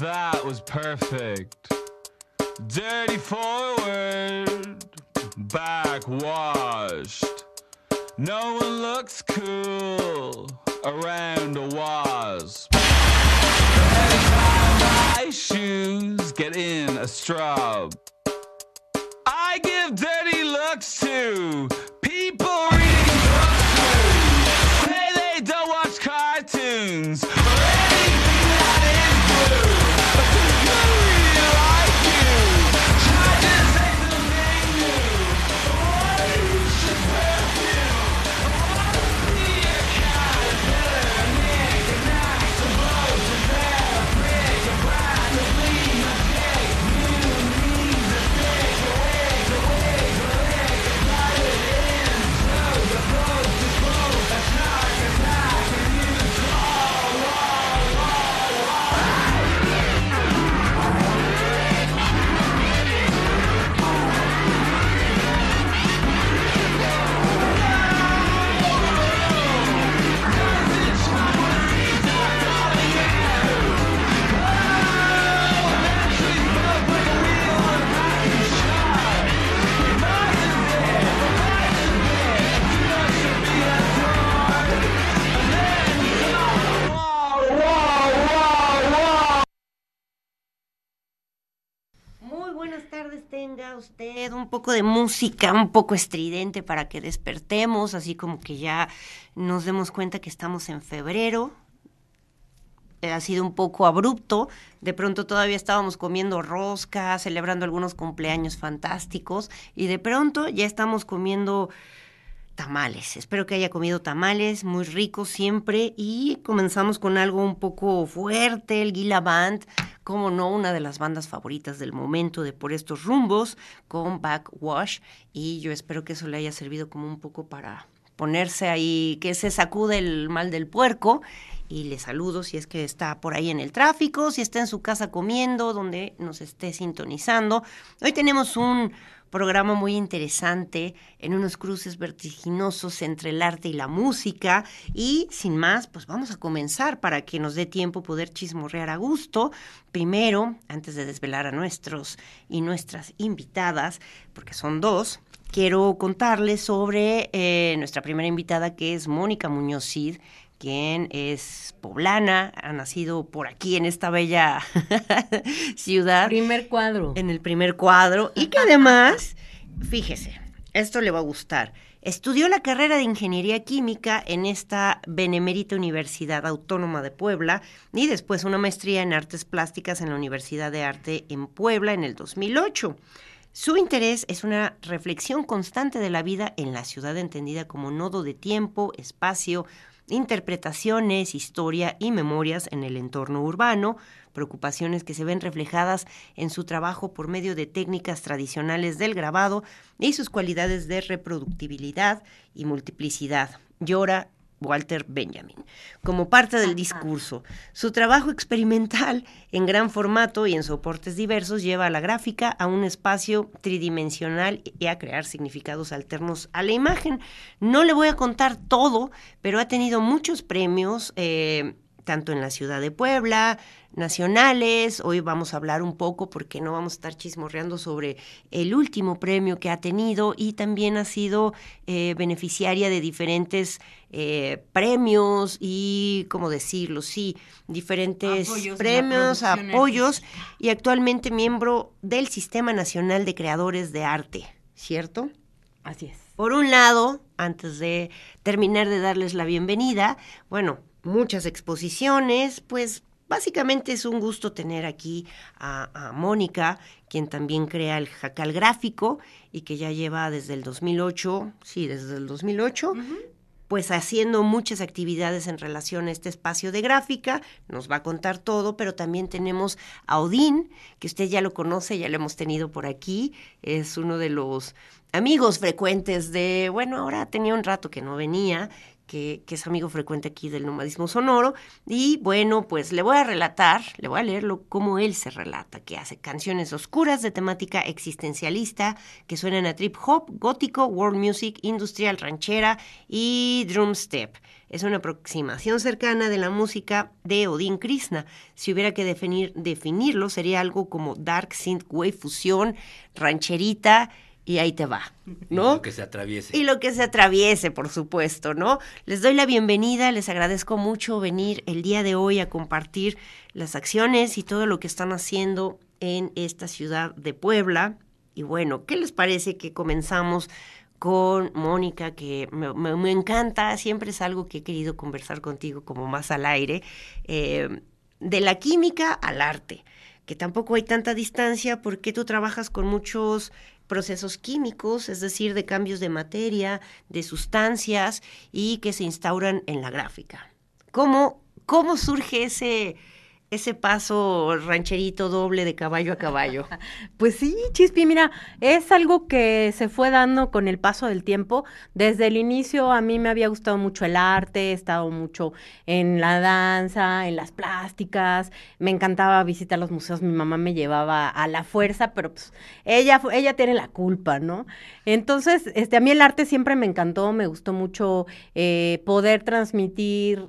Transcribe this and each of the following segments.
That was perfect. Dirty forward, back washed. No one looks cool around a wasp. My shoes get in a straw. I give dirty looks to un poco de música, un poco estridente para que despertemos, así como que ya nos demos cuenta que estamos en febrero. Eh, Ha sido un poco abrupto, de pronto todavía estábamos comiendo rosca, celebrando algunos cumpleaños fantásticos y de pronto ya estamos comiendo tamales. Espero que haya comido tamales, muy ricos siempre. Y comenzamos con algo un poco fuerte, el Gila Band, como no, una de las bandas favoritas del momento de Por estos rumbos, con Backwash. Y yo espero que eso le haya servido como un poco para ponerse ahí, que se sacude el mal del puerco. Y le saludo si es que está por ahí en el tráfico, si está en su casa comiendo, donde nos esté sintonizando. Hoy tenemos un programa muy interesante en unos cruces vertiginosos entre el arte y la música. Y sin más, pues vamos a comenzar para que nos dé tiempo poder chismorrear a gusto. Primero, antes de desvelar a nuestros y nuestras invitadas, porque son dos, quiero contarles sobre eh, nuestra primera invitada que es Mónica Muñoz Cid quien es poblana, ha nacido por aquí en esta bella ciudad. Primer cuadro. En el primer cuadro. Y que además fíjese, esto le va a gustar. Estudió la carrera de Ingeniería Química en esta Benemérita Universidad Autónoma de Puebla y después una maestría en Artes Plásticas en la Universidad de Arte en Puebla en el 2008. Su interés es una reflexión constante de la vida en la ciudad entendida como nodo de tiempo, espacio, interpretaciones, historia y memorias en el entorno urbano, preocupaciones que se ven reflejadas en su trabajo por medio de técnicas tradicionales del grabado y sus cualidades de reproductibilidad y multiplicidad. Llora Walter Benjamin, como parte del discurso. Su trabajo experimental en gran formato y en soportes diversos lleva a la gráfica a un espacio tridimensional y a crear significados alternos a la imagen. No le voy a contar todo, pero ha tenido muchos premios. Eh, tanto en la ciudad de Puebla, nacionales. Hoy vamos a hablar un poco, porque no vamos a estar chismorreando sobre el último premio que ha tenido y también ha sido eh, beneficiaria de diferentes eh, premios y, ¿cómo decirlo? Sí, diferentes premios, apoyos y actualmente miembro del Sistema Nacional de Creadores de Arte, ¿cierto? Así es. Por un lado, antes de terminar de darles la bienvenida, bueno, muchas exposiciones, pues básicamente es un gusto tener aquí a, Mónica, quien también crea el jacal gráfico y que ya lleva desde el 2008, sí, desde el 2008, pues haciendo muchas actividades en relación a este espacio de gráfica, nos va a contar todo, pero también tenemos a Odín, que usted ya lo conoce, ya lo hemos tenido por aquí, es uno de los amigos frecuentes de, bueno, ahora tenía un rato que no venía, que, es amigo frecuente aquí del nomadismo sonoro. Y bueno, pues le voy a relatar, le voy a leerlo cómo él se relata, que hace canciones oscuras de temática existencialista que suenan a trip hop, gótico, world music, industrial, ranchera y drum step. Es una aproximación cercana de la música de Odin Krishna. Si hubiera que definir, definirlo, sería algo como dark synthwave fusión, rancherita, y ahí te va, ¿no? Y lo que se atraviese. Y lo que se atraviese, por supuesto, ¿no? Les doy la bienvenida, les agradezco mucho venir el día de hoy a compartir las acciones y todo lo que están haciendo en esta ciudad de Puebla. Y bueno, ¿qué les parece que comenzamos con Mónica, que me, encanta, siempre es algo que he querido conversar contigo como más al aire, eh, de la química al arte, que tampoco hay tanta distancia porque tú trabajas con muchos procesos químicos, es decir, de cambios de materia, de sustancias y que se instauran en la gráfica. ¿Cómo, cómo surge ese, ese paso rancherito doble de caballo a caballo. Pues sí, Chispi, mira, es algo que se fue dando con el paso del tiempo. Desde el inicio a mí me había gustado mucho el arte, he estado mucho en la danza, en las plásticas, me encantaba visitar los museos, mi mamá me llevaba a la fuerza, pero pues ella, ella tiene la culpa, ¿no? Entonces, este, a mí el arte siempre me encantó, me gustó mucho eh, poder transmitir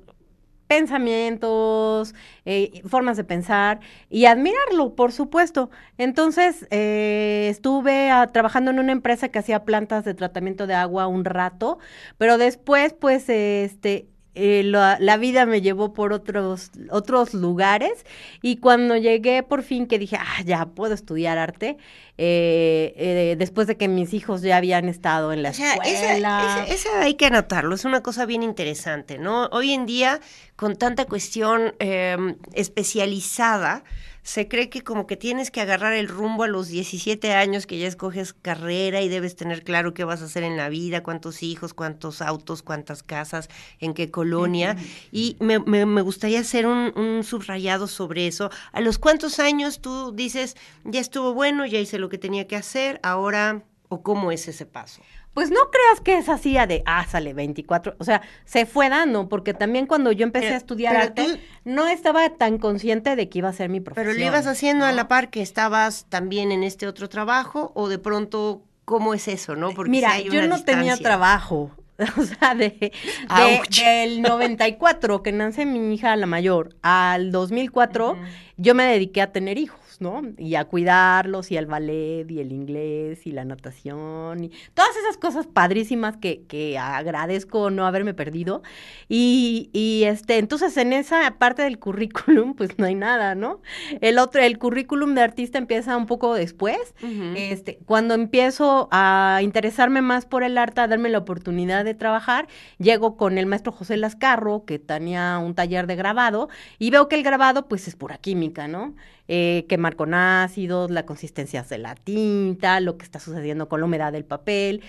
pensamientos, eh, formas de pensar y admirarlo, por supuesto. Entonces, eh, estuve ah, trabajando en una empresa que hacía plantas de tratamiento de agua un rato, pero después, pues, este, eh, la, vida me llevó por otros, otros lugares y cuando llegué por fin que dije, ah, ya puedo estudiar arte, eh, eh, después de que mis hijos ya habían estado en la escuela. Esa, hay que anotarlo, es una cosa bien interesante, ¿no? Hoy en día, con tanta cuestión em, especializada, se cree que como que tienes que agarrar el rumbo a los 17 años, que ya escoges carrera y debes tener claro qué vas a hacer en la vida, cuántos hijos, cuántos autos, cuántas casas, en qué colonia. Y me, me, gustaría hacer un, un, subrayado sobre eso. ¿A los cuántos años tú dices, ya estuvo bueno, ya hice lo que tenía que hacer, ahora, o cómo es ese paso? Pues no creas que es así de, ah, sale 24, o sea, se fue dando, porque también cuando yo empecé a estudiar arte, no estaba tan consciente de que iba a ser mi profesión. Pero lo ibas haciendo a la par que estabas también en este otro trabajo, o de pronto, ¿cómo es eso, no? Porque Mira, yo no tenía trabajo, o sea, de, del 94, que nace mi hija la mayor, al 2004, yo me dediqué a tener hijos. ¿No? Y a cuidarlos, y al ballet, y el inglés, y la natación, y todas esas cosas padrísimas que, que agradezco no haberme perdido. Y, y este, entonces en esa parte del currículum, pues no hay nada, ¿no? El otro, el currículum de artista empieza un poco después. Este, cuando empiezo a interesarme más por el arte, a darme la oportunidad de trabajar, llego con el maestro José Lascarro, que tenía un taller de grabado, y veo que el grabado, pues, es pura química, ¿no? Eh, quemar con ácidos, la consistencia de la tinta, lo que está sucediendo con la humedad del papel,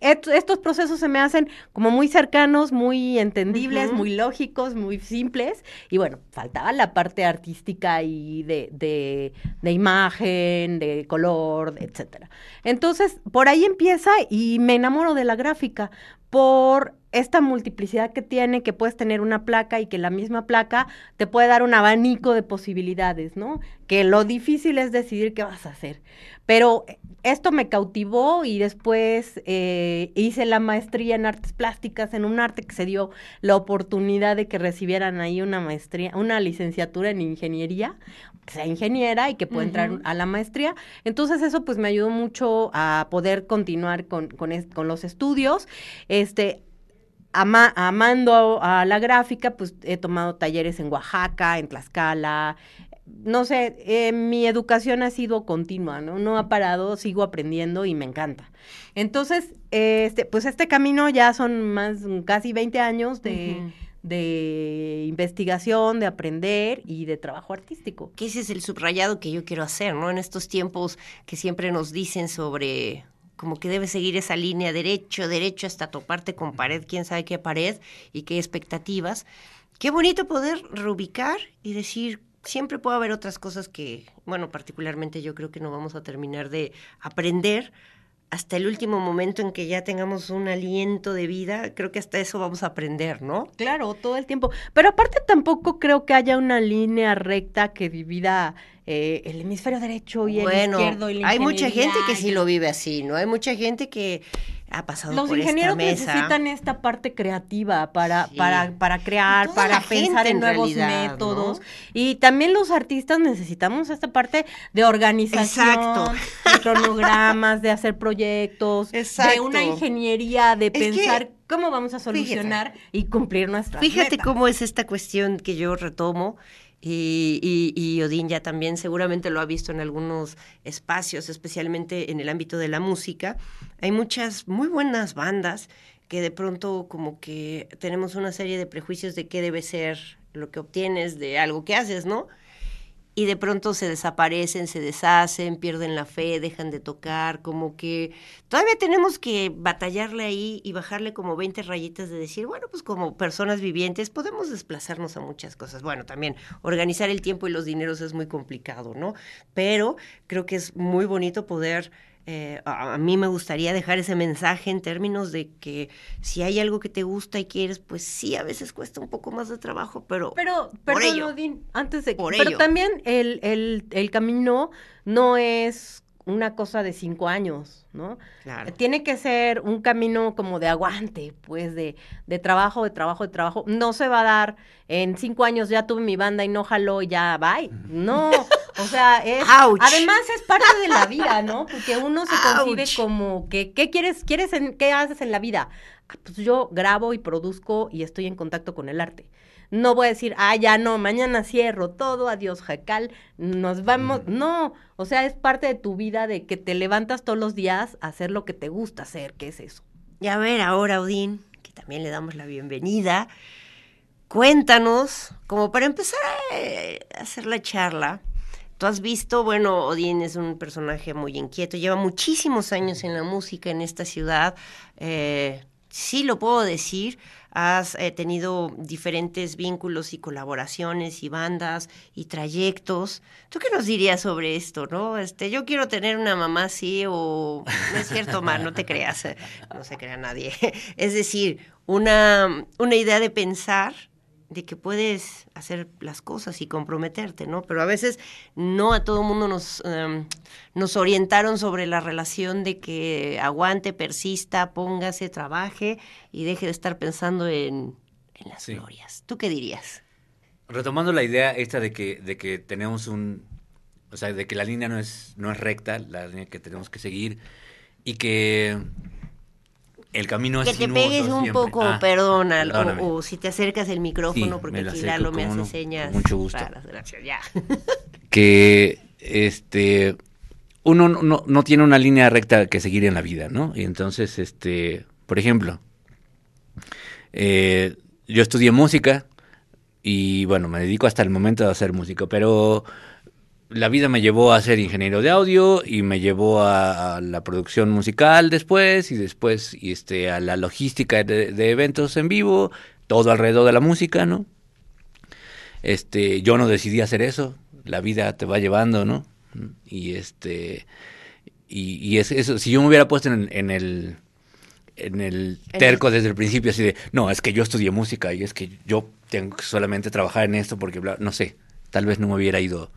et- estos procesos se me hacen como muy cercanos, muy entendibles, muy lógicos, muy simples. Y bueno, faltaba la parte artística y de, de, de imagen, de color, etcétera. Entonces, por ahí empieza y me enamoro de la gráfica por esta multiplicidad que tiene, que puedes tener una placa y que la misma placa te puede dar un abanico de posibilidades, ¿no? Que lo difícil es decidir qué vas a hacer. Pero esto me cautivó y después eh, hice la maestría en artes plásticas, en un arte que se dio la oportunidad de que recibieran ahí una maestría, una licenciatura en ingeniería, que sea ingeniera y que pueda entrar a la maestría. Entonces eso pues me ayudó mucho a poder continuar con, con, con los estudios. Este, ama- amando a, la gráfica, pues he tomado talleres en Oaxaca, en Tlaxcala. No sé, eh, mi educación ha sido continua, ¿no? No ha parado, sigo aprendiendo y me encanta. Entonces, eh, este, pues este camino ya son más, casi 20 años de, de investigación, de aprender y de trabajo artístico. Que ese es el subrayado que yo quiero hacer, ¿no? En estos tiempos que siempre nos dicen sobre como que debes seguir esa línea derecho, derecho hasta toparte con pared, quién sabe qué pared y qué expectativas. Qué bonito poder reubicar y decir, siempre puede haber otras cosas que, bueno, particularmente yo creo que no vamos a terminar de aprender hasta el último momento en que ya tengamos un aliento de vida, creo que hasta eso vamos a aprender, ¿no? Claro, todo el tiempo. Pero aparte tampoco creo que haya una línea recta que divida eh, el hemisferio derecho y el izquierdo y la hay mucha gente que sí lo vive así, ¿no? Hay mucha gente que ha pasado Los por ingenieros esta mesa. necesitan esta parte creativa para, Sí. para, para crear, Toda para pensar en nuevos realidad, métodos. ¿no? Y también los artistas necesitamos esta parte de organización, Exacto. de cronogramas, de hacer proyectos, de Exacto. una ingeniería, de pensar cómo vamos a solucionar y cumplir nuestras Fíjate metas. cómo es esta cuestión que yo retomo. Y, y, y Odín ya también seguramente lo ha visto en algunos espacios, especialmente en el ámbito de la música. Hay muchas muy buenas bandas que de pronto como que tenemos una serie de prejuicios de qué debe ser lo que obtienes de algo que haces, ¿no? Y de pronto se desaparecen, se deshacen, pierden la fe, dejan de tocar, como que todavía tenemos que batallarle ahí y bajarle como 20 rayitas de decir, bueno, pues como personas vivientes podemos desplazarnos a muchas cosas. Bueno, también organizar el tiempo y los dineros es muy complicado, ¿no? Pero creo que es muy bonito poder... eh, a, a mí me gustaría dejar ese mensaje en términos de que si hay algo que te gusta y quieres, pues sí, a veces cuesta un poco más de trabajo, pero, Pero, por perdón, ello. Odín, antes de Por pero ello. también el, el, el camino no es una cosa de cinco años, ¿no? Claro. Tiene que ser un camino como de aguante, pues, de, de trabajo, de trabajo, de trabajo. No se va a dar en cinco años ya tuve mi banda y no jaló y ya, bye. No, o sea, es... Ouch. Además es parte de la vida, ¿no? Porque uno se concibe Ouch. como que, ¿qué quieres, quieres en, qué haces en la vida? Ah, pues yo grabo y produzco y estoy en contacto con el arte. No voy a decir, ah, ya no, mañana cierro todo, adiós, jacal, nos vamos. No, o sea, es parte de tu vida de que te levantas todos los días a hacer lo que te gusta hacer, ¿qué es eso? Y a ver, ahora, Odín, que también le damos la bienvenida, cuéntanos, como para empezar a, a hacer la charla, tú has visto, bueno, Odín es un personaje muy inquieto, lleva muchísimos años en la música en esta ciudad, eh, sí lo puedo decir, has eh, tenido diferentes vínculos y colaboraciones y bandas y trayectos. ¿Tú qué nos dirías sobre esto, no? Este, yo quiero tener una mamá así o no es cierto, Mar, no te creas, no se crea nadie. Es decir, una, una idea de pensar de que puedes hacer las cosas y comprometerte, ¿no? Pero a veces no a todo mundo nos, em, nos orientaron sobre la relación de que aguante, persista, póngase, trabaje y deje de estar pensando en, en las Sí. glorias. ¿Tú qué dirías? Retomando la idea esta de que, de que tenemos un, O sea, de que la línea no es, no es recta, la línea que tenemos que seguir y que el camino Que es te sinuoso pegues un siempre. poco, Ah, perdona, o, o si te acercas el micrófono, Sí, porque aquí Lalo me hace no, señas. mucho gusto. raras, gracias, ya. que este uno no- no, no tiene una línea recta que seguir en la vida, ¿no? Y entonces, este, por ejemplo, eh, yo estudié música y bueno, me dedico hasta el momento a hacer música, pero la vida me llevó a ser ingeniero de audio y me llevó a, a la producción musical después y después y este a la logística de, de eventos en vivo, todo alrededor de la música, ¿no? Este, yo no decidí hacer eso, la vida te va llevando, ¿no? Y este y, y es eso, si yo me hubiera puesto en, en el en el terco desde el principio así de, no, es que yo estudié música y es que yo tengo que solamente trabajar en esto porque bla, no sé, tal vez no me hubiera ido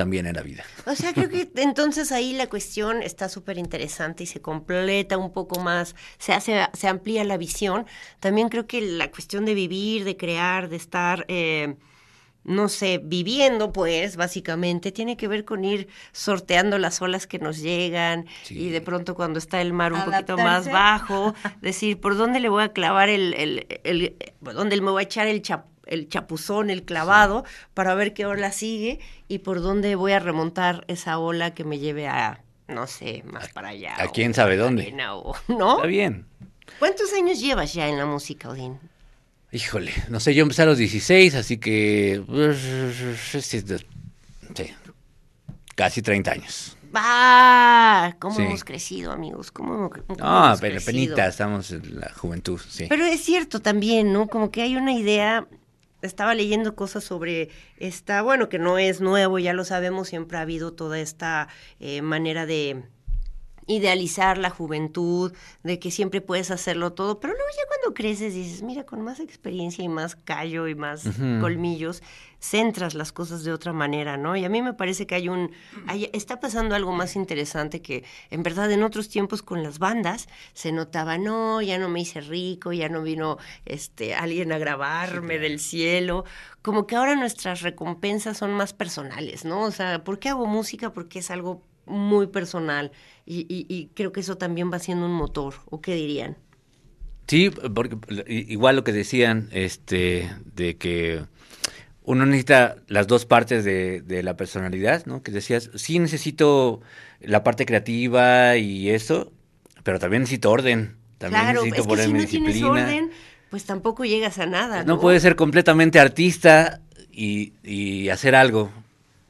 en la vida. O sea, creo que entonces ahí la cuestión está súper interesante y se completa un poco más, se hace, se amplía la visión. También creo que la cuestión de vivir, de crear, de estar, eh, no sé, viviendo, pues, básicamente, tiene que ver con ir sorteando las olas que nos llegan Sí. y de pronto cuando está el mar un poquito más Adaptarse. bajo, decir, ¿por dónde le voy a clavar el, el, el- por dónde me voy a echar el chap- el chapuzón, el clavado, para ver qué ola sigue y por dónde voy a remontar esa ola que me lleve a, no sé, más para allá. a quién sabe dónde. arena o- ¿No? Está bien. ¿Cuántos años llevas ya en la música, Odín? Híjole, no sé, yo empecé a los 16, así que sí, casi 30 años. ¡Ah! ¿Cómo Sí. hemos crecido, amigos? ¿Cómo, hemos- cómo Ah, hemos pero crecido? penita, estamos en la juventud, sí. Pero es cierto también, ¿no? Como que hay una idea, estaba leyendo cosas sobre esta, bueno, que no es nuevo, ya lo sabemos, siempre ha habido toda esta eh, manera de idealizar la juventud, de que siempre puedes hacerlo todo, pero luego ya cuando creces dices, mira, con más experiencia y más callo y más colmillos, centras las cosas de otra manera, ¿no? Y a mí me parece que hay un, hay- está pasando algo más interesante que en verdad en otros tiempos con las bandas se notaba, no, ya no me hice rico, ya no vino este alguien a grabarme del cielo, como que ahora nuestras recompensas son más personales, ¿no? O sea, ¿por qué hago música? Porque es algo muy personal y, y- y creo que eso también va siendo un motor, ¿o qué dirían? Sí, porque igual lo que decían, este, de que uno necesita las dos partes de, de la personalidad, ¿no? Que decías, sí necesito la parte creativa y eso, pero también necesito orden. También claro, necesito es que si no tienes orden, pues tampoco llegas a nada, ¿no? No puedes ser completamente artista y, y hacer algo.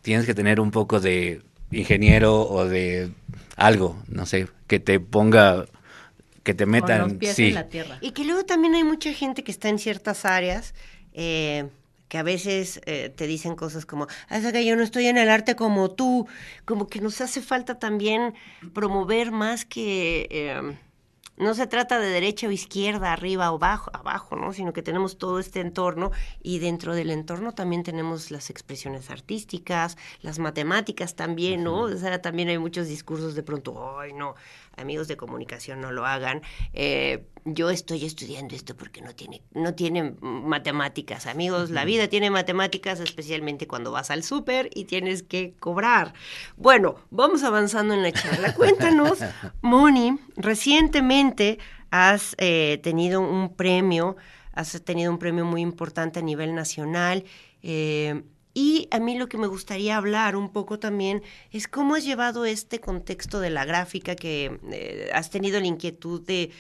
Tienes que tener un poco de ingeniero o de algo, no sé, que te ponga, que te metan. Con los pies sí. en la tierra. Y que luego también hay mucha gente que está en ciertas áreas eh, que a veces eh, te dicen cosas como, "Ah, es que yo no estoy en el arte como tú, como que nos hace falta también promover más que... eh, no se trata de derecha o izquierda, arriba o abajo, abajo, ¿no? Sino que tenemos todo este entorno y dentro del entorno también tenemos las expresiones artísticas, las matemáticas también, ¿no? O sea, también hay muchos discursos de pronto, ay, no, amigos de comunicación no lo hagan. Eh, yo estoy estudiando esto porque no tiene, no tiene matemáticas, amigos. La vida tiene matemáticas, especialmente cuando vas al súper y tienes que cobrar. Bueno, vamos avanzando en la charla. Cuéntanos, Moni, recientemente has eh, tenido un premio, has tenido un premio muy importante a nivel nacional. eh, y a mí lo que me gustaría hablar un poco también es cómo has llevado este contexto de la gráfica, que eh, has tenido la inquietud de,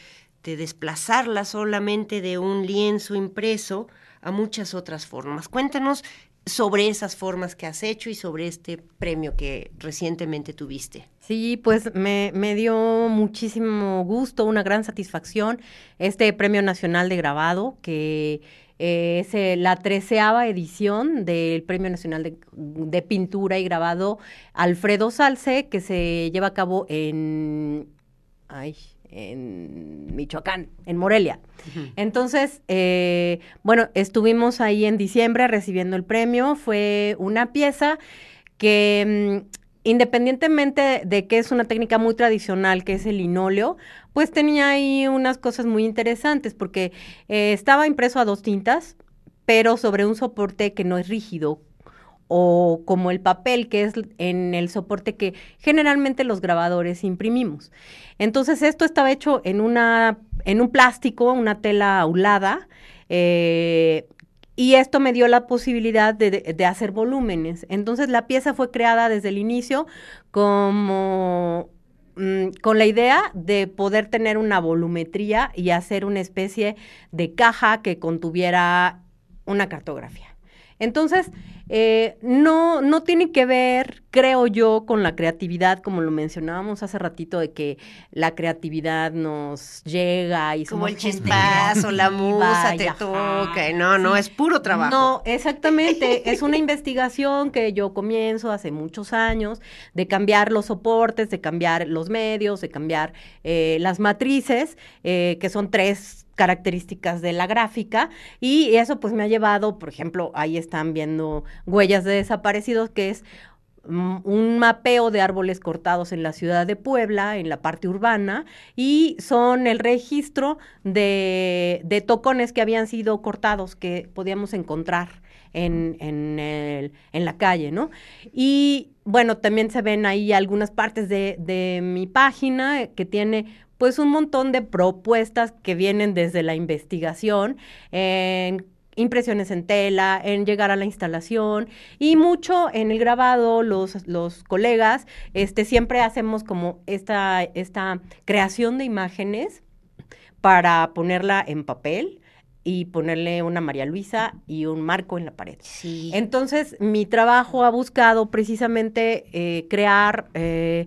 de desplazarla solamente de un lienzo impreso a muchas otras formas. Cuéntanos sobre esas formas que has hecho y sobre este premio que recientemente tuviste. Sí, pues me dio muchísimo gusto, una gran satisfacción este Premio Nacional de Grabado, que eh, es eh, la treceava edición del Premio Nacional de, de Pintura y Grabado Alfredo Salce, que se lleva a cabo en, ay, en Michoacán, en Morelia. Entonces, eh, bueno, estuvimos ahí en diciembre recibiendo el premio. Fue una pieza que, mm, independientemente de que es una técnica muy tradicional, que es el linóleo, pues tenía ahí unas cosas muy interesantes, porque eh, estaba impreso a dos tintas, pero sobre un soporte que no es rígido, o como el papel, que es en el soporte que generalmente los grabadores imprimimos. Entonces esto estaba hecho en, una, en un plástico, una tela aulada, eh, y esto me dio la posibilidad de, de, hacer volúmenes. Entonces la pieza fue creada desde el inicio como mm, con la idea de poder tener una volumetría y hacer una especie de caja que contuviera una cartografía. Entonces, eh, no, no tiene que ver, creo yo, con la creatividad, como lo mencionábamos hace ratito, de que la creatividad nos llega y Como el chispazo, la musa te toca. No, no, es puro trabajo. No, exactamente. es una investigación que yo comienzo hace muchos años de cambiar los soportes, de cambiar los medios, de cambiar eh, las matrices, eh, que son tres características de la gráfica y eso pues me ha llevado, por ejemplo, ahí están viendo huellas de desaparecidos, que es mm, un mapeo de árboles cortados en la ciudad de Puebla, en la parte urbana, y son el registro de, de tocones que habían sido cortados, que podíamos encontrar en, en, en la calle, ¿no? Y bueno, también se ven ahí algunas partes de, de mi página que tiene pues un montón de propuestas que vienen desde la investigación, en impresiones en tela, en llegar a la instalación y mucho en el grabado, los, los colegas, este, siempre hacemos como esta, esta creación de imágenes para ponerla en papel y ponerle una María Luisa y un marco en la pared. Sí. Entonces, mi trabajo ha buscado precisamente eh, crear, eh,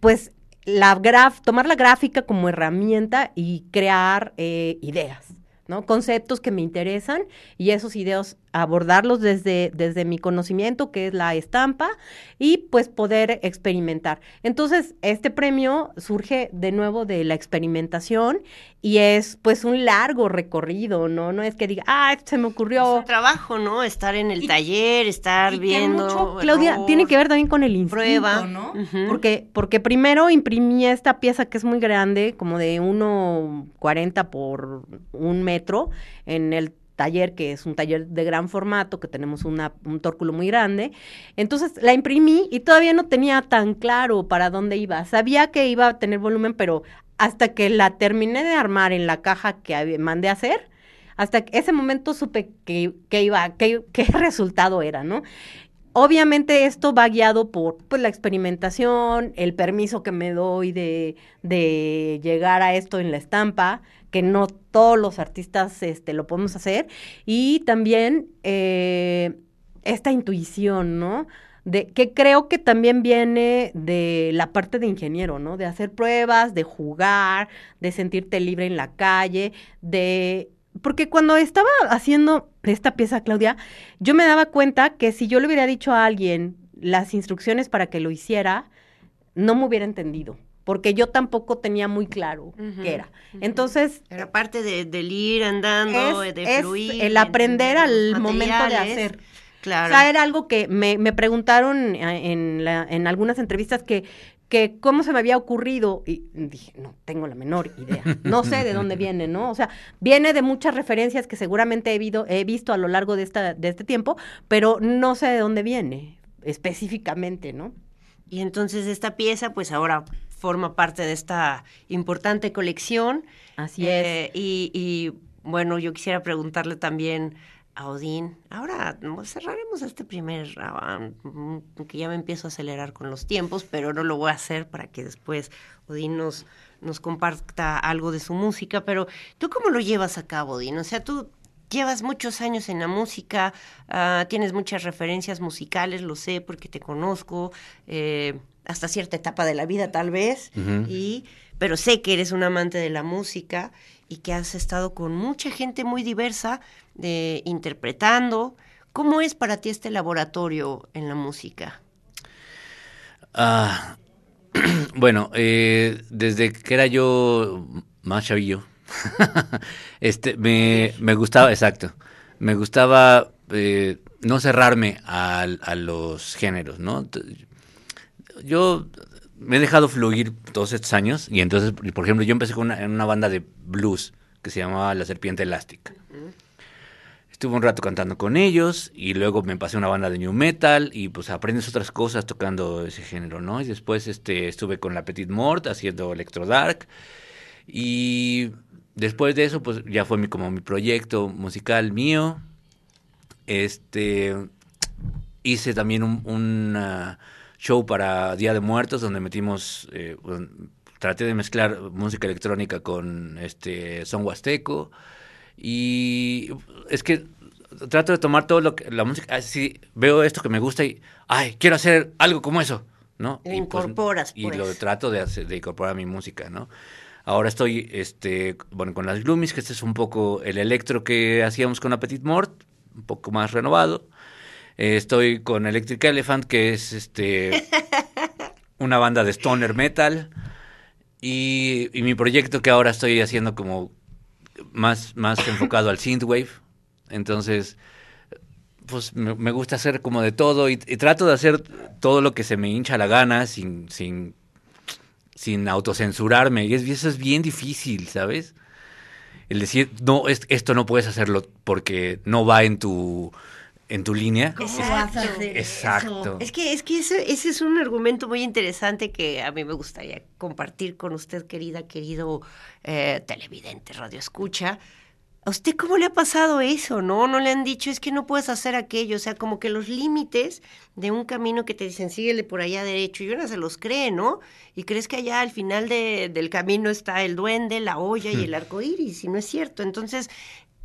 pues, la graf tomar la gráfica como herramienta y crear eh, ideas, ¿no? Conceptos que me interesan y esos ideas abordarlos desde, desde mi conocimiento, que es la estampa, y pues poder experimentar. Entonces, este premio surge de nuevo de la experimentación y es pues un largo recorrido, ¿no? No es que diga, ah, se me ocurrió. Es un trabajo, ¿no? Estar en el taller, estar viendo. Mucho, Claudia, tiene que ver también con el instinto, Prueba. ¿no? porque, porque primero imprimí esta pieza que es muy grande, como de 1,40 por un metro, en el taller, que es un taller de gran formato, que tenemos un tórculo muy grande. Entonces la imprimí y todavía no tenía tan claro para dónde iba. Sabía que iba a tener volumen, pero hasta que la terminé de armar en la caja que mandé a hacer, hasta ese momento supe que, que iba, qué resultado era, ¿no? Obviamente esto va guiado por pues, la experimentación, el permiso que me doy de, de llegar a esto en la estampa, que no todos los artistas este, lo podemos hacer, y también eh, esta intuición, ¿no? De, que creo que también viene de la parte de ingeniero, ¿no? De hacer pruebas, de jugar, de sentirte libre en la calle, de... Porque cuando estaba haciendo esta pieza, Claudia, yo me daba cuenta que si yo le hubiera dicho a alguien las instrucciones para que lo hiciera, no me hubiera entendido porque yo tampoco tenía muy claro qué era. Entonces... Era parte de, del ir andando, es, de fluir. el aprender al momento de hacer. Claro. O sea, era algo que me, me preguntaron en, la, en algunas entrevistas que, que cómo se me había ocurrido y dije, no tengo la menor idea, no sé de dónde viene, ¿no? O sea, viene de muchas referencias que seguramente he, visto, he visto a lo largo de, esta, de este tiempo, pero no sé de dónde viene específicamente, ¿no? Y entonces esta pieza, pues ahora forma parte de esta importante colección. Así eh, es. Y, y, bueno, yo quisiera preguntarle también a Odín, ahora cerraremos este primer round, que ya me empiezo a acelerar con los tiempos, pero no lo voy a hacer para que después Odín nos, nos comparta algo de su música, pero ¿tú cómo lo llevas a cabo, Odín? O sea, tú llevas muchos años en la música, uh, tienes muchas referencias musicales, lo sé porque te conozco, eh, hasta cierta etapa de la vida tal vez, uh -huh. y, pero sé que eres un amante de la música y que has estado con mucha gente muy diversa eh, interpretando. ¿Cómo es para ti este laboratorio en la música? Uh, bueno, eh, desde que era yo más chavillo, este, me, me, gustaba, exacto, me gustaba eh, no cerrarme a, a, los géneros, ¿no? Yo me he dejado fluir todos estos años y entonces, por ejemplo, yo empecé con una, en una banda de blues que se llamaba La Serpiente Elástica. Estuve un rato cantando con ellos y luego me pasé a una banda de new metal y pues aprendes otras cosas tocando ese género, ¿no? Y después este, estuve con la Petit Mort haciendo Electro Dark y después de eso pues ya fue mi, como mi proyecto musical mío. Este hice también un, un, uh, show para Día de Muertos donde metimos eh, traté de mezclar música electrónica con este son huasteco. Y es que trato de tomar todo lo que la música así veo esto que me gusta y ay quiero hacer algo como eso no Lo Y, pues, incorporas, y pues. lo trato de, hacer- de incorporar a mi música no ahora estoy este bueno con las Gloomies que este es un poco el electro que hacíamos con Appetit Mort un poco más renovado Eh, estoy con Electric Elephant que es este una banda de stoner metal y, y mi proyecto que ahora estoy haciendo como más, más enfocado al synthwave. Entonces, pues me, me gusta hacer como de todo y, y trato de hacer todo lo que se me hincha la gana sin, sin, sin autocensurarme. Y, es- y eso es bien difícil, ¿sabes? El decir, no, es- esto no puedes hacerlo porque no va en tu, en tu línea. Exacto. Exacto. Es que, es que ese, ese es un argumento muy interesante que a mí me gustaría compartir con usted, querida, querido eh, televidente, radio escucha. ¿A usted cómo le ha pasado eso, no? No le han dicho, es que no puedes hacer aquello. O sea, como que los límites de un camino que te dicen, síguele por allá derecho, y uno se los cree, ¿no? Y crees que allá al final de- del camino está el duende, la olla y el arco iris, y no es cierto. Entonces,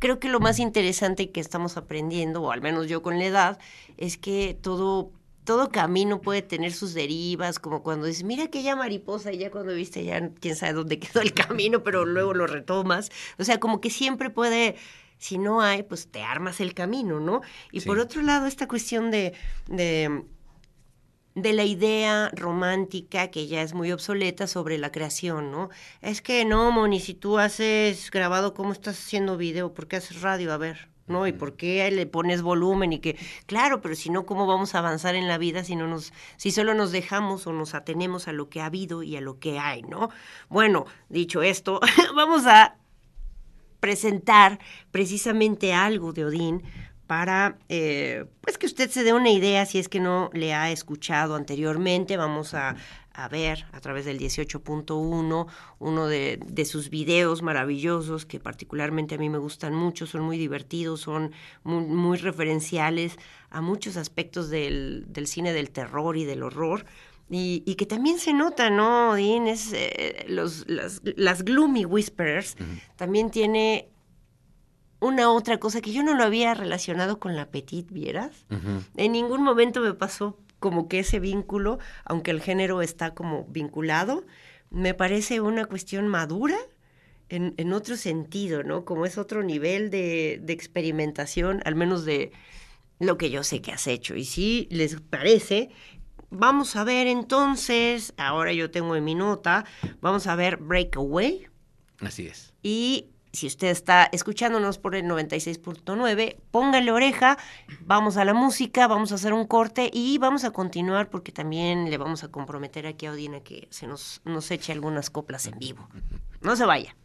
creo que lo más interesante que estamos aprendiendo, o al menos yo con la edad, es que todo, todo camino puede tener sus derivas, como cuando dices, mira aquella mariposa, y ya cuando viste ya quién sabe dónde quedó el camino, pero luego lo retomas. O sea, como que siempre puede, si no hay, pues te armas el camino, ¿no? Y Sí. por otro lado, esta cuestión de, de de la idea romántica que ya es muy obsoleta sobre la creación, ¿no? Es que no, Moni, si tú haces grabado, ¿cómo estás haciendo video? ¿Por qué haces radio? A ver, ¿no? ¿Y por qué le pones volumen? Y que, claro, pero si no, ¿cómo vamos a avanzar en la vida si no nos, si solo nos dejamos o nos atenemos a lo que ha habido y a lo que hay, ¿no? Bueno, dicho esto, vamos a presentar precisamente algo de Odín para eh, pues que usted se dé una idea si es que no le ha escuchado anteriormente. Vamos a, a ver a través del 18.1 uno de, de sus videos maravillosos que particularmente a mí me gustan mucho, son muy divertidos, son muy, muy referenciales a muchos aspectos del, del cine del terror y del horror. Y, y, que también se nota, ¿no, Odín? Es, eh, los, las, las Gloomy Whisperers uh -huh. también tiene una otra cosa que yo no lo había relacionado con la Petit, ¿vieras? Uh -huh. En ningún momento me pasó como que ese vínculo, aunque el género está como vinculado, me parece una cuestión madura en, en otro sentido, ¿no? Como es otro nivel de, de experimentación, al menos de lo que yo sé que has hecho. Y si les parece, Vamos a ver entonces, ahora yo tengo en mi nota, vamos a ver Breakaway. Así es. Y si usted está escuchándonos por el 96.9, póngale oreja, vamos a la música, vamos a hacer un corte y vamos a continuar porque también le vamos a comprometer aquí a Odina que se nos, nos eche algunas coplas en vivo. No se vaya.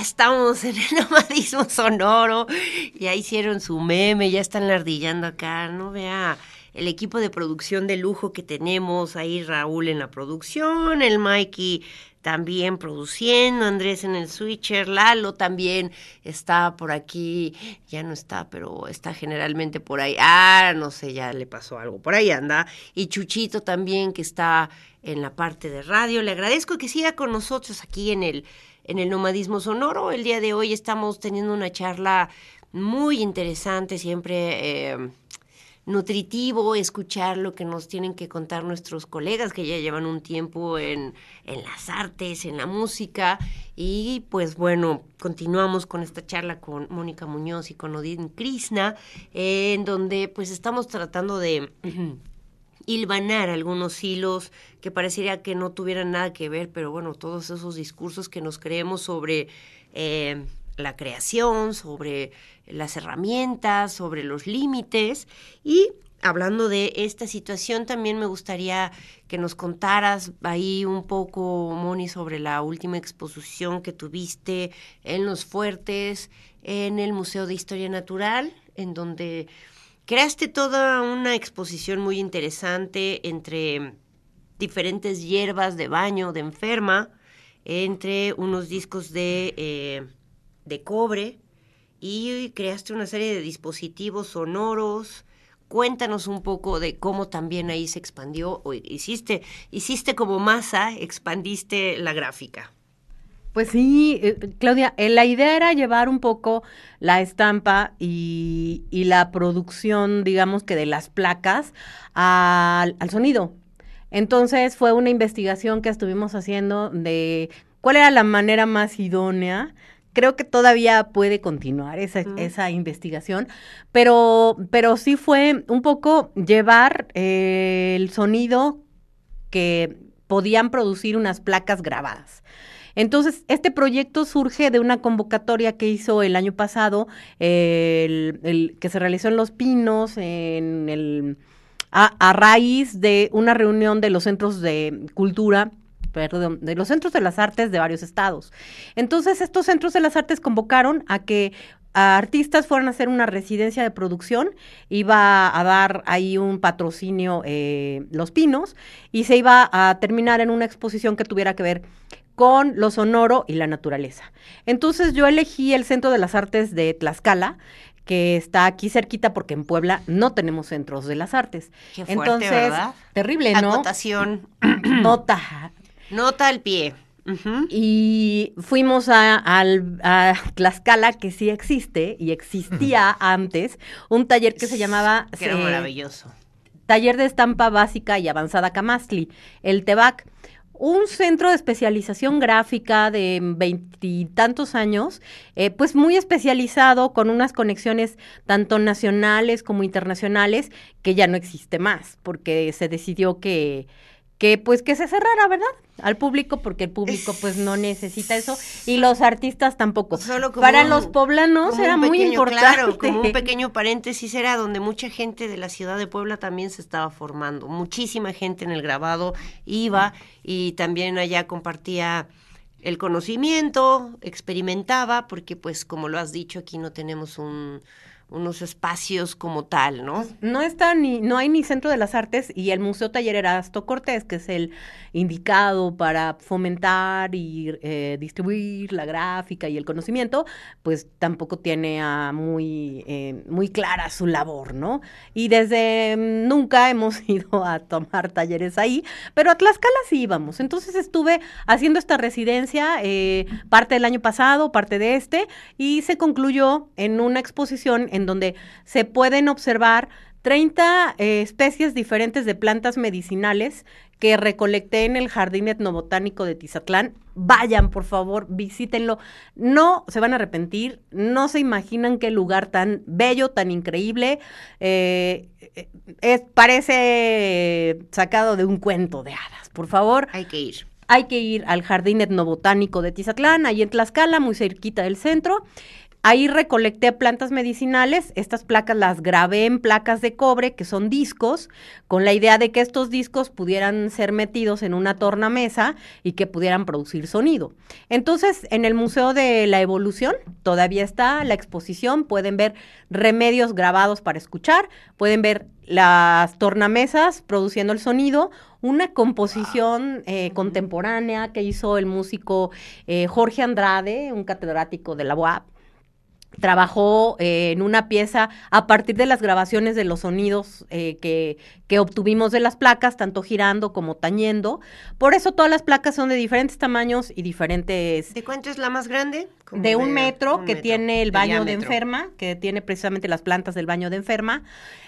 Estamos en el nomadismo sonoro, ya hicieron su meme, ya están lardillando acá, no vea el equipo de producción de lujo que tenemos, ahí Raúl en la producción, el Mikey también produciendo, Andrés en el switcher, Lalo también está por aquí, ya no está, pero está generalmente por ahí. Ah, no sé, ya le pasó algo, por ahí anda. Y Chuchito también que está en la parte de radio. Le agradezco que siga con nosotros aquí en el en el nomadismo sonoro. El día de hoy estamos teniendo una charla muy interesante, siempre eh, nutritivo escuchar lo que nos tienen que contar nuestros colegas que ya llevan un tiempo en, en las artes, en la música. Y pues bueno, continuamos con esta charla con Mónica Muñoz y con Odín Krishna, en donde pues estamos tratando de... hilvanar algunos hilos que parecería que no tuvieran nada que ver, pero bueno, todos esos discursos que nos creemos sobre eh, la creación, sobre las herramientas, sobre los límites. Y hablando de esta situación, también me gustaría que nos contaras ahí un poco, Moni, sobre la última exposición que tuviste en Los Fuertes, en el Museo de Historia Natural, en donde creaste toda una exposición muy interesante entre diferentes hierbas de baño, de enferma, entre unos discos de, eh, de cobre y creaste una serie de dispositivos sonoros. Cuéntanos un poco de cómo también ahí se expandió, o hiciste, hiciste como masa, expandiste la gráfica. Pues sí, eh, Claudia, eh, la idea era llevar un poco la estampa y, y la producción, digamos que de las placas al, al sonido. Entonces fue una investigación que estuvimos haciendo de cuál era la manera más idónea creo que todavía puede continuar esa, esa investigación, pero, pero sí fue un poco llevar eh, el sonido que podían producir unas placas grabadas. Entonces, este proyecto surge de una convocatoria que hizo el año pasado, que se realizó en Los Pinos, en el, a raíz de una reunión de los centros de cultura perdón, de los centros de las artes de varios estados. Entonces, estos centros de las artes convocaron a que artistas fueran a hacer una residencia de producción, iba a dar ahí un patrocinio eh, Los Pinos y se iba a terminar en una exposición que tuviera que ver con lo sonoro y la naturaleza. Entonces yo elegí el Centro de las Artes de Tlaxcala, que está aquí cerquita porque en Puebla no tenemos centros de las artes. Qué fuerte, Entonces, ¿verdad? terrible, ¿no? Acotación. Nota. Nota al pie. Y fuimos a Tlaxcala, que sí existe y existía antes, un taller que se llamaba Que era eh, maravilloso. Taller de Estampa Básica y Avanzada Camastli, el TEBAC. Un centro de especialización gráfica de veintitantos años, eh, pues muy especializado con unas conexiones tanto nacionales como internacionales, que ya no existe más, porque se decidió que, que pues que se cerrara, ¿verdad? Al público, porque el público pues no necesita eso, y los artistas tampoco. Solo como Para un- los poblanos como era un muy importante. Claro, como un pequeño paréntesis era donde mucha gente de la ciudad de Puebla también se estaba formando. Muchísima gente en el grabado iba y también allá compartía el conocimiento, experimentaba, porque pues como lo has dicho, aquí no tenemos un, unos espacios como tal, ¿no? No está ni, no hay ni Centro de las Artes y el Museo Taller Erasto Cortés, que es el indicado para fomentar y eh, distribuir la gráfica y el conocimiento, pues tampoco tiene a muy, eh, muy clara su labor, ¿no? Y desde mm, nunca hemos ido a tomar talleres ahí, pero a Tlaxcala sí íbamos. Entonces estuve haciendo esta residencia eh, parte del año pasado, parte de este, y se concluyó en una exposición en donde se pueden observar 30 eh, especies diferentes de plantas medicinales que recolecté en el Jardín Etnobotánico de Tizatlán. Vayan, por favor, visítenlo. No se van a arrepentir, no se imaginan qué lugar tan bello, tan increíble. eh, es, parece sacado de un cuento de hadas. Por favor, Hay que ir. hay que ir al Jardín Etnobotánico de Tizatlán, ahí en Tlaxcala, muy cerquita del centro. Ahí recolecté plantas medicinales, estas placas las grabé en placas de cobre, que son discos, con la idea de que estos discos pudieran ser metidos en una tornamesa y que pudieran producir sonido. Entonces, en el Museo de la Evolución todavía está la exposición, pueden ver remedios grabados para escuchar, pueden ver las tornamesas produciendo el sonido, una composición eh, contemporánea que hizo el músico eh, Jorge Andrade, un catedrático de la UAP, trabajó eh, en una pieza a partir de las grabaciones de los sonidos eh, que, que, obtuvimos de las placas, tanto girando como tañendo. Por eso todas las placas son de diferentes tamaños y diferentes... ¿De cuánto es la más grande? Como de un metro, un que metro tiene el baño de, de enferma, que tiene precisamente las plantas del baño de enferma.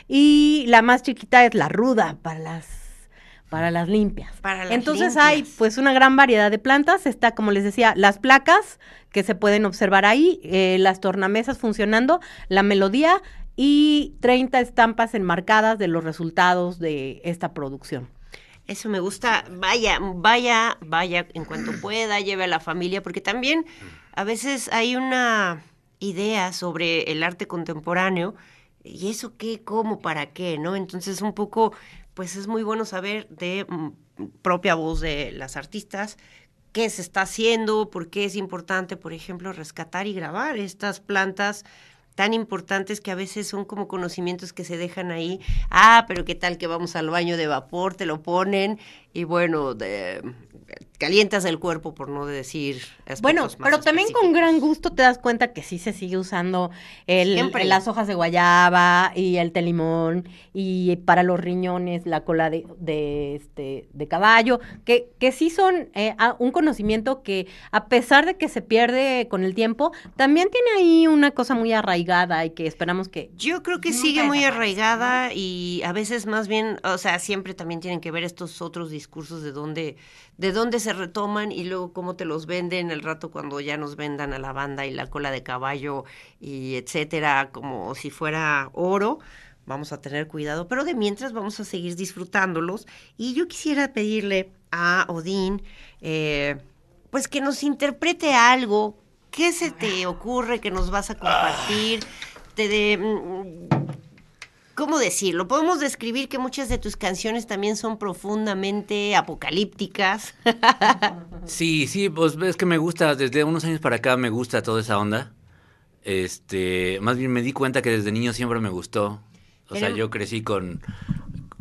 Y la más chiquita es la ruda para las para las limpias. Para las Entonces limpias. hay pues una gran variedad de plantas. Está, como les decía, las placas que se pueden observar ahí, eh, las tornamesas funcionando, la melodía y 30 estampas enmarcadas de los resultados de esta producción. Eso me gusta. Vaya, vaya, vaya en cuanto pueda, lleve a la familia, porque también a veces hay una idea sobre el arte contemporáneo y eso qué, cómo, para qué, ¿no? Entonces un poco pues es muy bueno saber de mm, propia voz de las artistas qué se está haciendo, por qué es importante, por ejemplo, rescatar y grabar estas plantas tan importantes que a veces son como conocimientos que se dejan ahí. Ah, pero qué tal que vamos al baño de vapor, te lo ponen y bueno, de, calientas el cuerpo por no decir bueno pero también con gran gusto te das cuenta que sí se sigue usando el, el, las hojas de guayaba y el té limón y para los riñones la cola de, de este de caballo que, que sí son eh, un conocimiento que a pesar de que se pierde con el tiempo también tiene ahí una cosa muy arraigada y que esperamos que yo creo que sigue muy arraigada y a veces más bien o sea siempre también tienen que ver estos otros discursos de dónde de dónde se retoman y luego cómo te los venden el rato cuando ya nos vendan a la banda y la cola de caballo y etcétera, como si fuera oro. Vamos a tener cuidado, pero de mientras vamos a seguir disfrutándolos. Y yo quisiera pedirle a Odín, eh, pues que nos interprete algo. ¿Qué se te ocurre que nos vas a compartir? Te de, ¿cómo decirlo? Podemos describir que muchas de tus canciones también son profundamente apocalípticas. sí, sí, pues es que me gusta, desde unos años para acá me gusta toda esa onda. Este, más bien me di cuenta que desde niño siempre me gustó. O Pero... sea, yo crecí con,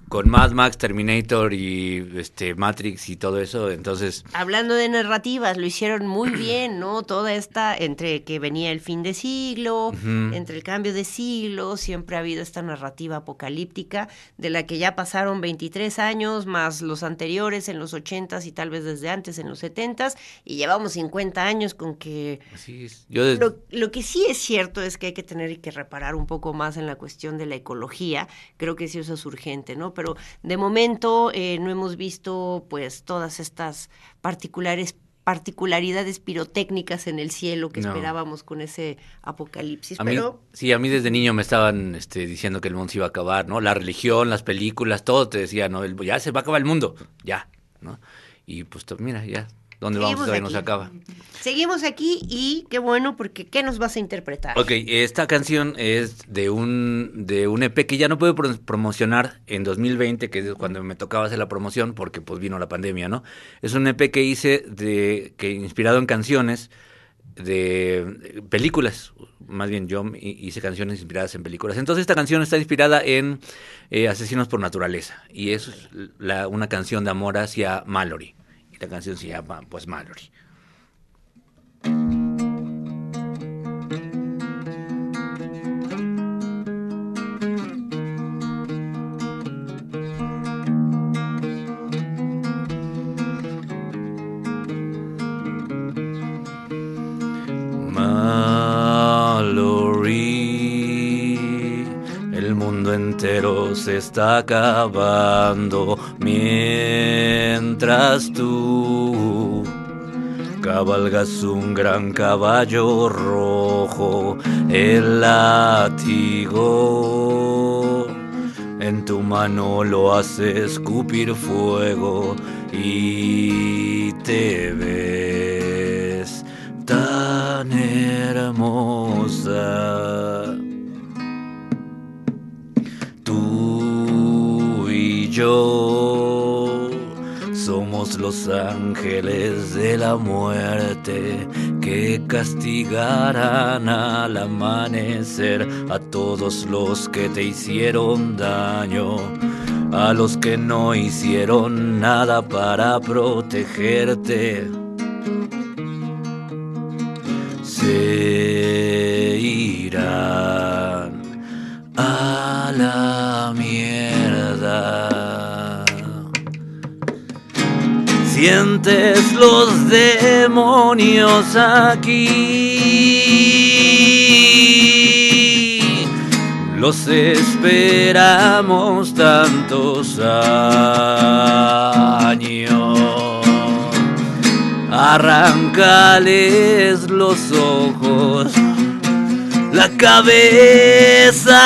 con Mad Max, Terminator y este Matrix y todo eso, entonces... Hablando de narrativas, lo hicieron muy bien, ¿no? Toda esta, entre que venía el fin de siglo, uh -huh. entre el cambio de siglo, siempre ha habido esta narrativa apocalíptica de la que ya pasaron 23 años, más los anteriores en los 80s y tal vez desde antes en los 70s, y llevamos 50 años con que... Así es. Yo des... lo, lo que sí es cierto es que hay que tener y que reparar un poco más en la cuestión de la ecología, creo que sí eso es urgente, ¿no? Pero de momento eh, no hemos visto pues todas estas particulares particularidades pirotécnicas en el cielo que no. esperábamos con ese apocalipsis. A pero... mí, sí, a mí desde niño me estaban este, diciendo que el mundo se iba a acabar, ¿no? La religión, las películas, todo te decía, ¿no? El, ya se va a acabar el mundo, ya, ¿no? Y pues mira, ya ¿Dónde vamos? Todavía no se acaba. Seguimos aquí y qué bueno, porque ¿qué nos vas a interpretar? Ok, esta canción es de un, de un EP que ya no puedo promocionar en 2020, que es cuando me tocaba hacer la promoción, porque pues vino la pandemia, ¿no? Es un EP que hice de, que inspirado en canciones de películas, más bien yo hice canciones inspiradas en películas. Entonces esta canción está inspirada en eh, Asesinos por Naturaleza y es la, una canción de amor hacia Mallory. La canción se llama pues Mallory. Se está acabando mientras tú cabalgas un gran caballo rojo, el látigo. En tu mano lo hace escupir fuego y te ves tan hermosa. Yo somos los ángeles de la muerte que castigarán al amanecer a todos los que te hicieron daño, a los que no hicieron nada para protegerte. Se irán a la mierda. Sientes los demonios aquí. Los esperamos tantos años. Arráncales los ojos, la cabeza.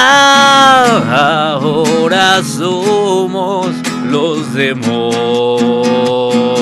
Ahora somos los demonios.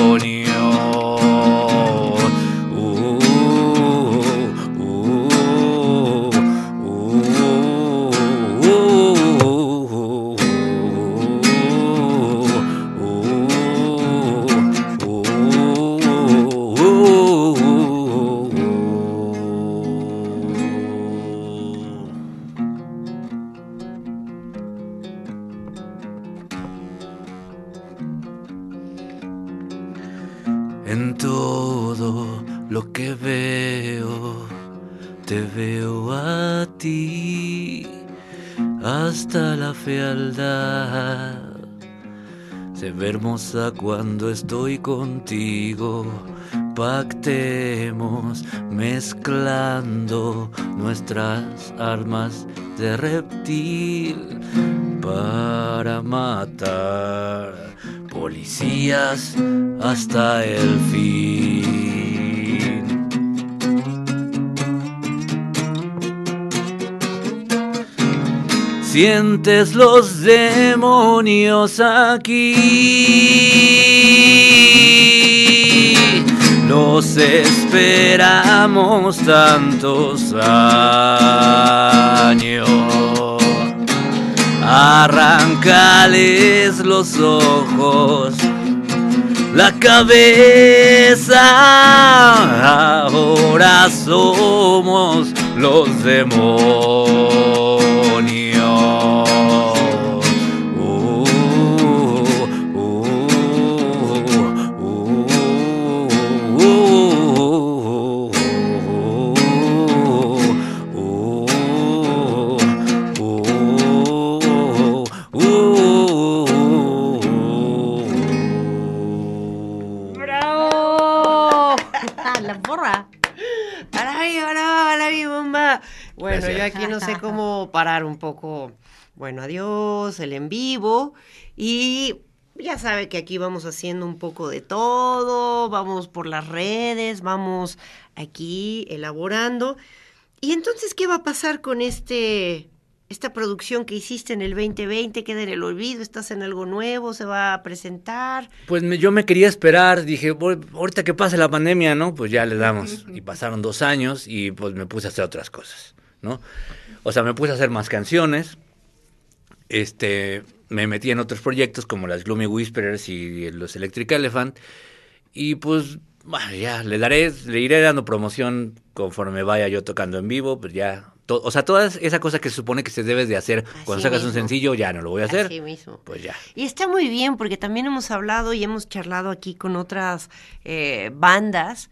Fealdad. Se ve hermosa cuando estoy contigo. Pactemos mezclando nuestras armas de reptil para matar policías hasta el fin. Sientes los demonios aquí. Los esperamos tantos años. Arrancales los ojos, la cabeza. Ahora somos los demonios. Aquí no sé cómo parar un poco. Bueno, adiós, el en vivo. Y ya sabe que aquí vamos haciendo un poco de todo. Vamos por las redes, vamos aquí elaborando. Y entonces, ¿qué va a pasar con este esta producción que hiciste en el 2020? ¿Queda en el olvido? ¿Estás en algo nuevo? ¿Se va a presentar? Pues me- yo me quería esperar, dije, "Bueno, ahorita que pase la pandemia, ¿no? Pues ya le damos. Y pasaron dos años y pues me puse a hacer otras cosas, ¿no? O sea, me puse a hacer más canciones, este, me metí en otros proyectos como las Gloomy Whisperers y los Electric Elephant, y pues, bueno, ya, le daré, le iré dando promoción conforme vaya yo tocando en vivo, pues ya, o sea, toda esa cosa que se supone que se debes de hacer cuando Así sacas un sencillo, ya no lo voy a hacer, Así mismo. pues ya. Y está muy bien porque también hemos hablado y hemos charlado aquí con otras eh, bandas.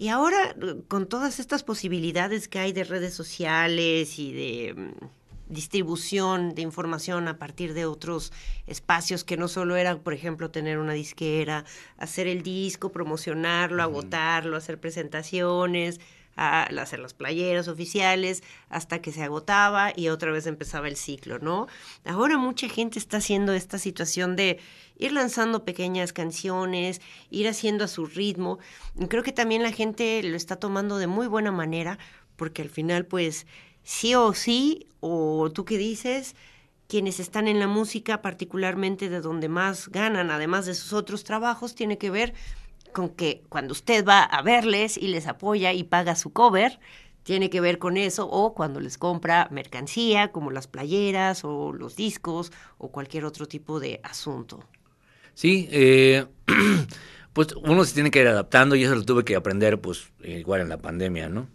Y ahora, eh, con todas estas posibilidades que hay de redes sociales y de mm, distribución de información a partir de otros espacios que no solo era, por ejemplo, tener una disquera, hacer el disco, promocionarlo, agotarlo, hacer presentaciones, a- hacer las playeras oficiales hasta que se agotaba y otra vez empezaba el ciclo, ¿no? Ahora mucha gente está haciendo esta situación de ir lanzando pequeñas canciones, ir haciendo a su ritmo. Creo que también la gente lo está tomando de muy buena manera porque al final pues sí o sí, o tú qué dices, quienes están en la música, particularmente de donde más ganan, además de sus otros trabajos, tiene que ver con que cuando usted va a verles y les apoya y paga su cover, tiene que ver con eso, o cuando les compra mercancía como las playeras o los discos o cualquier otro tipo de asunto. Sí, eh, pues uno se tiene que ir adaptando y eso lo tuve que aprender pues igual en la pandemia, ¿no?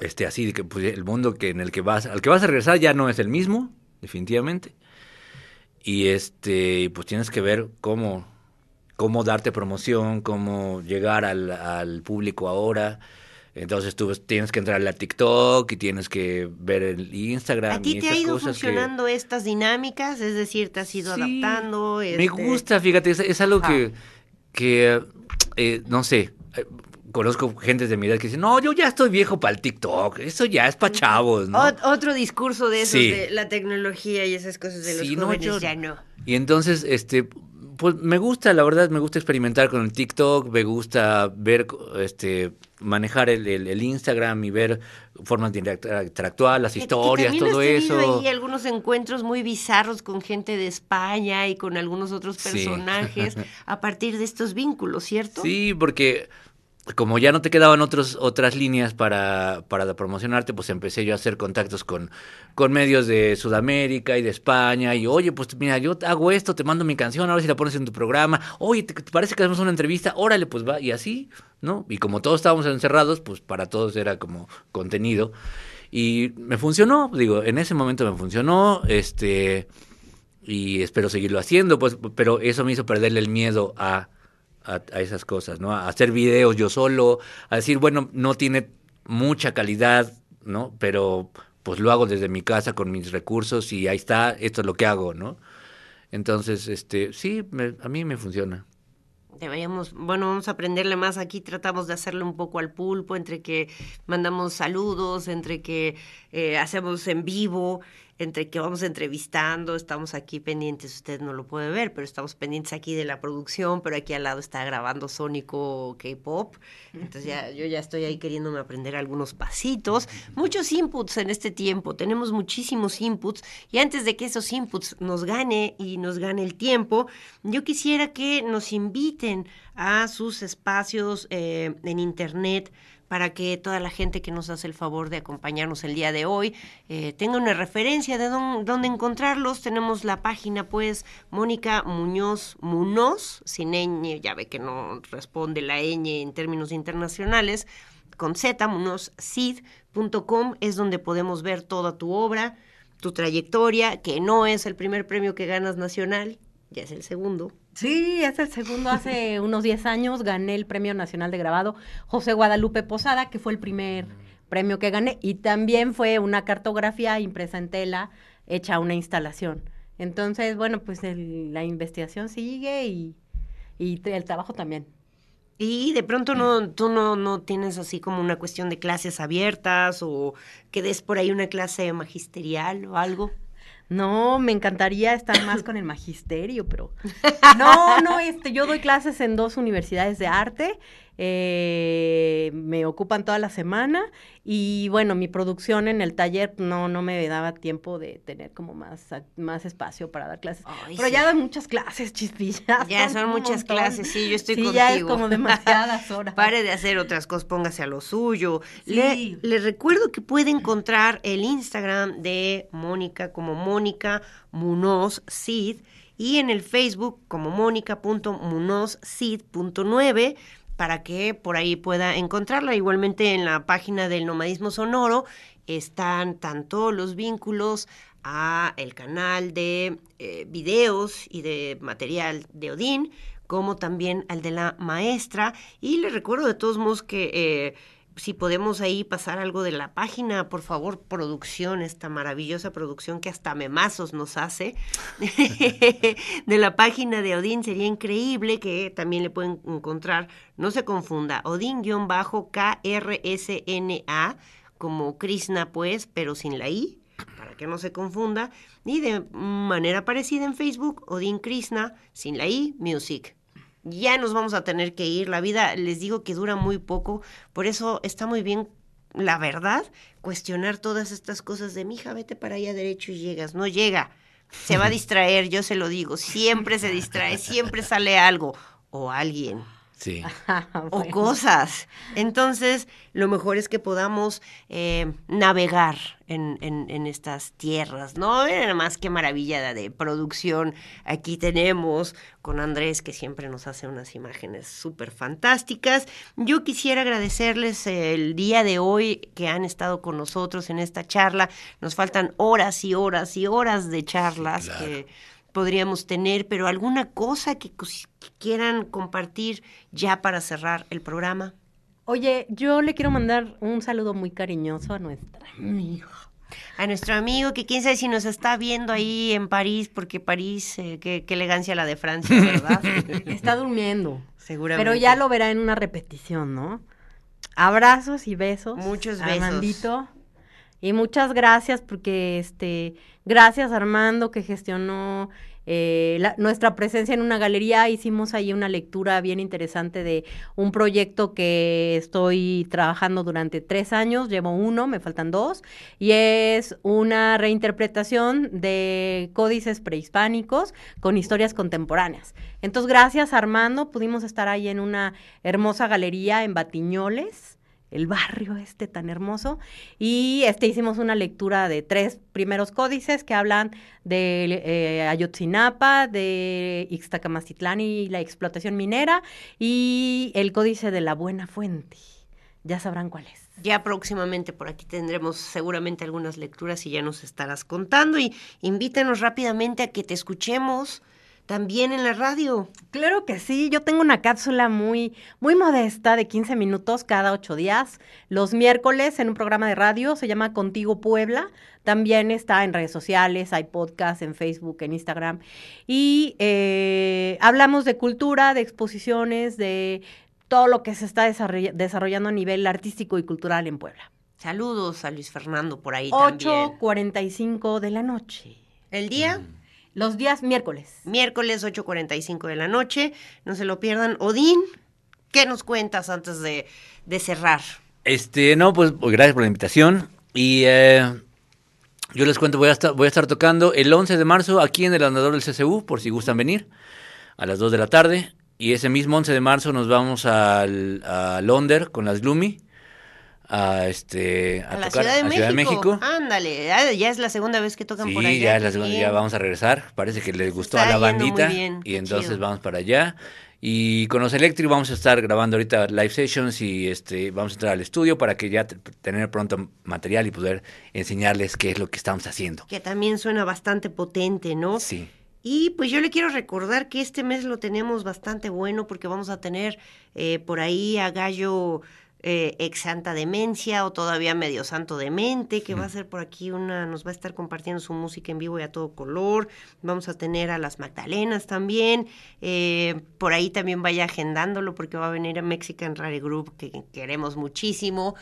Este, así que pues, el mundo que en el que vas, al que vas a regresar ya no es el mismo, definitivamente. Y este, pues tienes que ver cómo, cómo darte promoción, cómo llegar al, al público ahora. Entonces tú tienes que entrar a TikTok y tienes que ver el Instagram. ¿A ti y te ha ido que- funcionando estas dinámicas? Es decir, ¿te has ido Sí, adaptando? Me este- gusta, fíjate, es, es algo que, que eh, no sé, eh, conozco gente de mi edad que dicen, no, yo ya estoy viejo para el TikTok, eso ya es para chavos, ¿no? Ot- otro discurso de esos Sí. de la tecnología y esas cosas de los Sí, no, jóvenes yo- ya no. Y entonces, este, pues me gusta, la verdad, me gusta experimentar con el TikTok, me gusta ver, este, manejar el, el- el Instagram y ver formas de interactuar, las Que- que historias, también todo has eso. ahí algunos encuentros muy bizarros con gente de España y con algunos otros Sí. personajes a partir de estos vínculos, ¿cierto? Sí, porque como ya no te quedaban otros, otras líneas para, para promocionarte, pues empecé yo a hacer contactos con, con medios de Sudamérica y de España. Y oye, pues mira, yo hago esto, te mando mi canción, a ver si la pones en tu programa. Oye, ¿te, te parece que hacemos una entrevista? Órale, pues va. Y así, ¿no? Y como todos estábamos encerrados, pues para todos era como contenido. Y me funcionó, digo, en ese momento me funcionó, este, y espero seguirlo haciendo, pues, pero eso me hizo perderle el miedo a, a, esas cosas, ¿no? A hacer videos yo solo, a decir, bueno, no tiene mucha calidad, ¿no? Pero pues lo hago desde mi casa con mis recursos y ahí está, esto es lo que hago, ¿no? Entonces, este, sí, me- a mí me funciona. Deberíamos, bueno, vamos a aprenderle más aquí, tratamos de hacerle un poco al pulpo, entre que mandamos saludos, entre que eh, hacemos en vivo, entre que vamos entrevistando, estamos aquí pendientes, usted no lo puede ver, pero estamos pendientes aquí de la producción, pero aquí al lado está grabando Sónico K-Pop, entonces ya, yo ya estoy ahí queriéndome aprender algunos pasitos, muchos inputs en este tiempo, tenemos muchísimos inputs, y antes de que esos inputs nos gane y nos gane el tiempo, yo quisiera que nos inviten a sus espacios eh, en internet para que toda la gente que nos hace el favor de acompañarnos el día de hoy eh, tenga una referencia de dón- dónde encontrarlos. Tenemos la página, pues, Mónica Muñoz Munoz, sin ñ, ya ve que no responde la ñ en términos internacionales, con Z, munozcid.com, es donde podemos ver toda tu obra, tu trayectoria, que no es el primer premio que ganas nacional, ya es el segundo. Sí, es el segundo. Hace unos 10 años gané el Premio Nacional de Grabado José Guadalupe Posada, que fue el primer premio que gané. Y también fue una cartografía impresa en tela, hecha una instalación. Entonces, bueno, pues el- la investigación sigue y, y el trabajo también. Y de pronto no, tú no, no tienes así como una cuestión de clases abiertas o que des por ahí una clase magisterial o algo. No, me encantaría estar más con el magisterio, pero no, no, este, yo doy clases en dos universidades de arte, eh, me ocupan toda la semana y bueno, mi producción en el taller no, no me daba tiempo de tener como más, más espacio para dar clases. Ay, pero sí. ya doy muchas clases, chispillas. Ya son muchas montón. clases, sí, yo estoy sí, contigo. ya es como demasiadas horas. Pare de hacer otras cosas, póngase a lo suyo. Sí. Le, le recuerdo que puede encontrar el Instagram de Mónica como Mónica Munoz Cid y en el Facebook como mónica.munozcid.9 para que por ahí pueda encontrarla. Igualmente en la página del Nomadismo Sonoro están tanto los vínculos a el canal de eh, videos y de material de Odín, como también al de la maestra. Y les recuerdo de todos modos que eh, si podemos ahí pasar algo de la página, por favor, producción, esta maravillosa producción que hasta memazos nos hace, de la página de Odín, sería increíble que también le pueden encontrar, no se confunda, Odín-KRSNA, como Krishna pues, pero sin la I, para que no se confunda, y de manera parecida en Facebook, Odín Krishna, sin la I, Music ya nos vamos a tener que ir. La vida, les digo que dura muy poco, por eso está muy bien, la verdad, cuestionar todas estas cosas de, mija, vete para allá derecho y llegas. No llega, se va a distraer, yo se lo digo, siempre se distrae, siempre sale algo o alguien. Sí. o cosas. Entonces, lo mejor es que podamos eh, navegar en, en- en estas tierras, ¿no? Miren nada más qué maravilla de producción aquí tenemos con Andrés, que siempre nos hace unas imágenes súper fantásticas. Yo quisiera agradecerles el día de hoy que han estado con nosotros en esta charla. Nos faltan horas y horas y horas de charlas claro. que podríamos tener, pero alguna cosa que, quieran compartir ya para cerrar el programa. Oye, yo le quiero mandar un saludo muy cariñoso a nuestra amiga. A nuestro amigo, que quién sabe si nos está viendo ahí en París, porque París, eh, qué, qué elegancia la de Francia, ¿verdad? Está durmiendo. Seguramente. Pero ya lo verá en una repetición, ¿no? Abrazos y besos. Muchos besos. Armandito. Y muchas gracias porque, este, gracias Armando que gestionó eh, la- nuestra presencia en una galería. Hicimos ahí una lectura bien interesante de un proyecto que estoy trabajando durante tres años. Llevo uno, me faltan dos. Y es una reinterpretación de códices prehispánicos con historias contemporáneas. Entonces, gracias Armando, pudimos estar ahí en una hermosa galería en Batiñoles el barrio este tan hermoso y este hicimos una lectura de tres primeros códices que hablan de eh, Ayotzinapa, de Ixtacamacitlán y la explotación minera y el códice de la Buena Fuente. Ya sabrán cuál es. Ya próximamente por aquí tendremos seguramente algunas lecturas y ya nos estarás contando. Y invítanos rápidamente a que te escuchemos también en la radio. Claro que sí, yo tengo una cápsula muy, muy modesta de 15 minutos cada ocho días, los miércoles en un programa de radio, se llama Contigo Puebla, también está en redes sociales, hay podcast en Facebook, en Instagram, y eh, hablamos de cultura, de exposiciones, de todo lo que se está desarroll- desarrollando a nivel artístico y cultural en Puebla. Saludos a Luis Fernando por ahí también. 8.45 de la noche, El día, los días miércoles. miércoles 8.45 de la noche. No se lo pierdan. Odín, ¿qué nos cuentas antes de, de cerrar? Este, no, pues gracias por la invitación. Y eh, yo les cuento, voy a, estar, voy a estar tocando el 11 de marzo aquí en el andador del CCU, por si gustan venir, a las 2 de la tarde. Y ese mismo 11 de marzo nos vamos al, a Londres con las Gloomy, a, este, a, A, la Ciudad de, a México. Ciudad de México. Ándale, ya, es la segunda vez que tocan por allá. Sí, ya, es la segunda- ya vamos a regresar. Parece que les gustó a la bandita. bien, y entonces chido. vamos para allá. Y con los Electric vamos a estar grabando ahorita live sessions y este vamos a entrar al estudio para que ya te- tener pronto material y poder enseñarles qué es lo que estamos haciendo. Que también suena bastante potente, ¿no? Sí. Y pues yo le quiero recordar que este mes lo tenemos bastante bueno porque vamos a tener eh, por ahí a Gallo eh, ex Santa Demencia o todavía medio Santo Demente, que va a ser por aquí una, nos va a estar compartiendo su música en vivo y a todo color. Vamos a tener a las Magdalenas también. eh, por ahí también vaya agendándolo porque va a venir a Mexican Rare Group, que queremos muchísimo.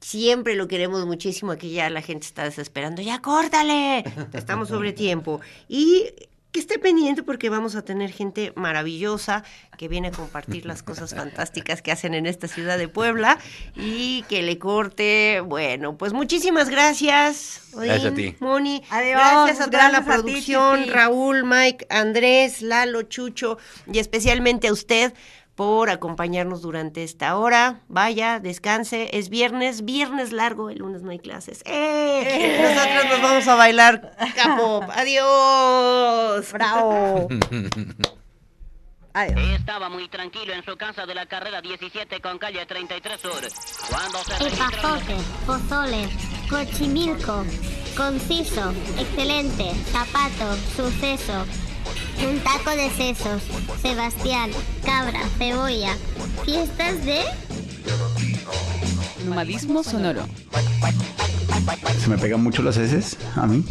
Siempre lo queremos muchísimo, aquí ya la gente está desesperando, ya córtale, estamos sobre tiempo. Y que esté pendiente porque vamos a tener gente maravillosa que viene a compartir las cosas fantásticas que hacen en esta ciudad de Puebla y que le corte. Bueno, pues muchísimas gracias. Gracias a ti. Moni. Adiós, Gracias a toda la gracias producción. Raúl, Mike, Andrés, Lalo, Chucho y especialmente a usted por acompañarnos durante esta hora. Vaya, descanse. Es viernes, viernes largo, el lunes no hay clases. ¡Eh! Nosotros nos vamos a bailar capo. Adiós. ¡Bravo! Adiós. Estaba muy tranquilo en su casa de la carrera 17 con calle 33 Sur. Cuando se. Epazote, pozole, cochimilco, conciso, excelente, zapato, suceso, un taco de sesos, Sebastián, cabra, cebolla, fiestas de... Nomadismo sonoro. Se me pegan mucho las heces a mí.